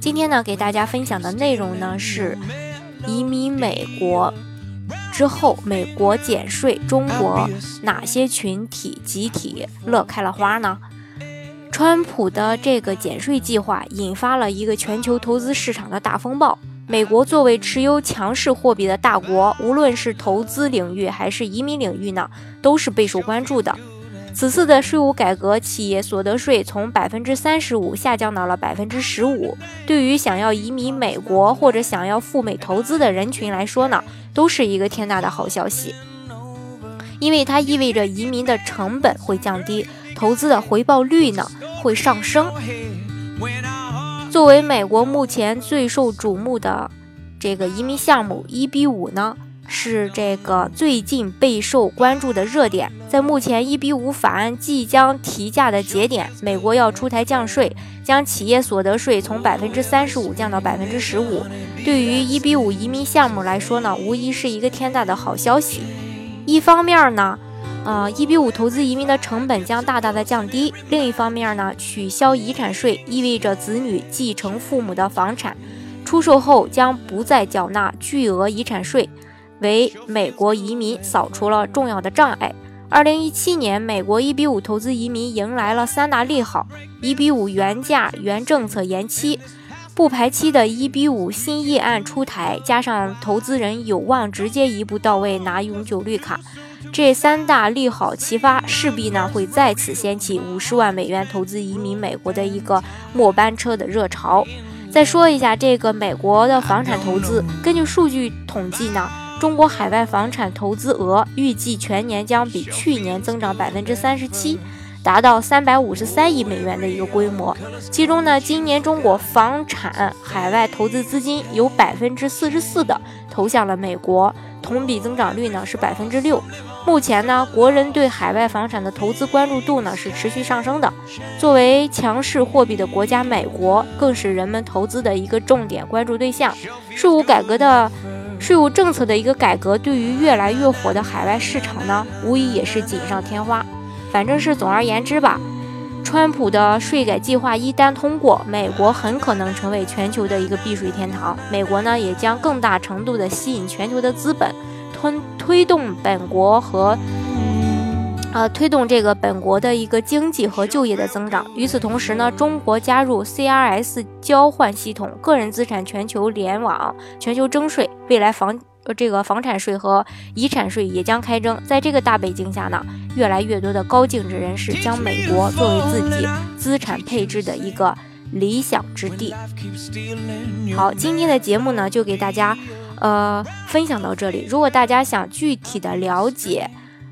今天呢，给大家分享的内容呢是移民美国之后，美国减税，中国哪些群体集体乐开了花呢？川普的这个减税计划引发了一个全球投资市场的大风暴。美国作为持有强势货币的大国，无论是投资领域还是移民领域呢，都是备受关注的。此次的税务改革，企业所得税从百分之三十五下降到了百分之十五。对于想要移民美国或者想要赴美投资的人群来说呢，都是一个天大的好消息，因为它意味着移民的成本会降低，投资的回报率呢会上升。作为美国目前最受瞩目的这个移民项目，EB 五呢。是这个最近备受关注的热点。在目前一比五法案即将提价的节点，美国要出台降税，将企业所得税从百分之三十五降到百分之十五。对于一比五移民项目来说呢，无疑是一个天大的好消息。一方面呢，呃，一比五投资移民的成本将大大的降低；另一方面呢，取消遗产税意味着子女继承父母的房产出售后将不再缴纳巨额遗产税。为美国移民扫除了重要的障碍。二零一七年，美国一比五投资移民迎来了三大利好：一比五原价原政策延期，不排期的一比五新议案出台，加上投资人有望直接一步到位拿永久绿卡，这三大利好齐发，势必呢会再次掀起五十万美元投资移民美国的一个末班车的热潮。再说一下这个美国的房产投资，根据数据统计呢。中国海外房产投资额预计全年将比去年增长百分之三十七，达到三百五十三亿美元的一个规模。其中呢，今年中国房产海外投资资金有百分之四十四的投向了美国，同比增长率呢是百分之六。目前呢，国人对海外房产的投资关注度呢是持续上升的。作为强势货币的国家，美国更是人们投资的一个重点关注对象。税务改革的。税务政策的一个改革，对于越来越火的海外市场呢，无疑也是锦上添花。反正是总而言之吧，川普的税改计划一旦通过，美国很可能成为全球的一个避税天堂。美国呢，也将更大程度的吸引全球的资本，推推动本国和。呃，推动这个本国的一个经济和就业的增长。与此同时呢，中国加入 CRS 交换系统，个人资产全球联网，全球征税，未来房呃这个房产税和遗产税也将开征。在这个大背景下呢，越来越多的高净值人士将美国作为自己资产配置的一个理想之地。好，今天的节目呢，就给大家呃分享到这里。如果大家想具体的了解，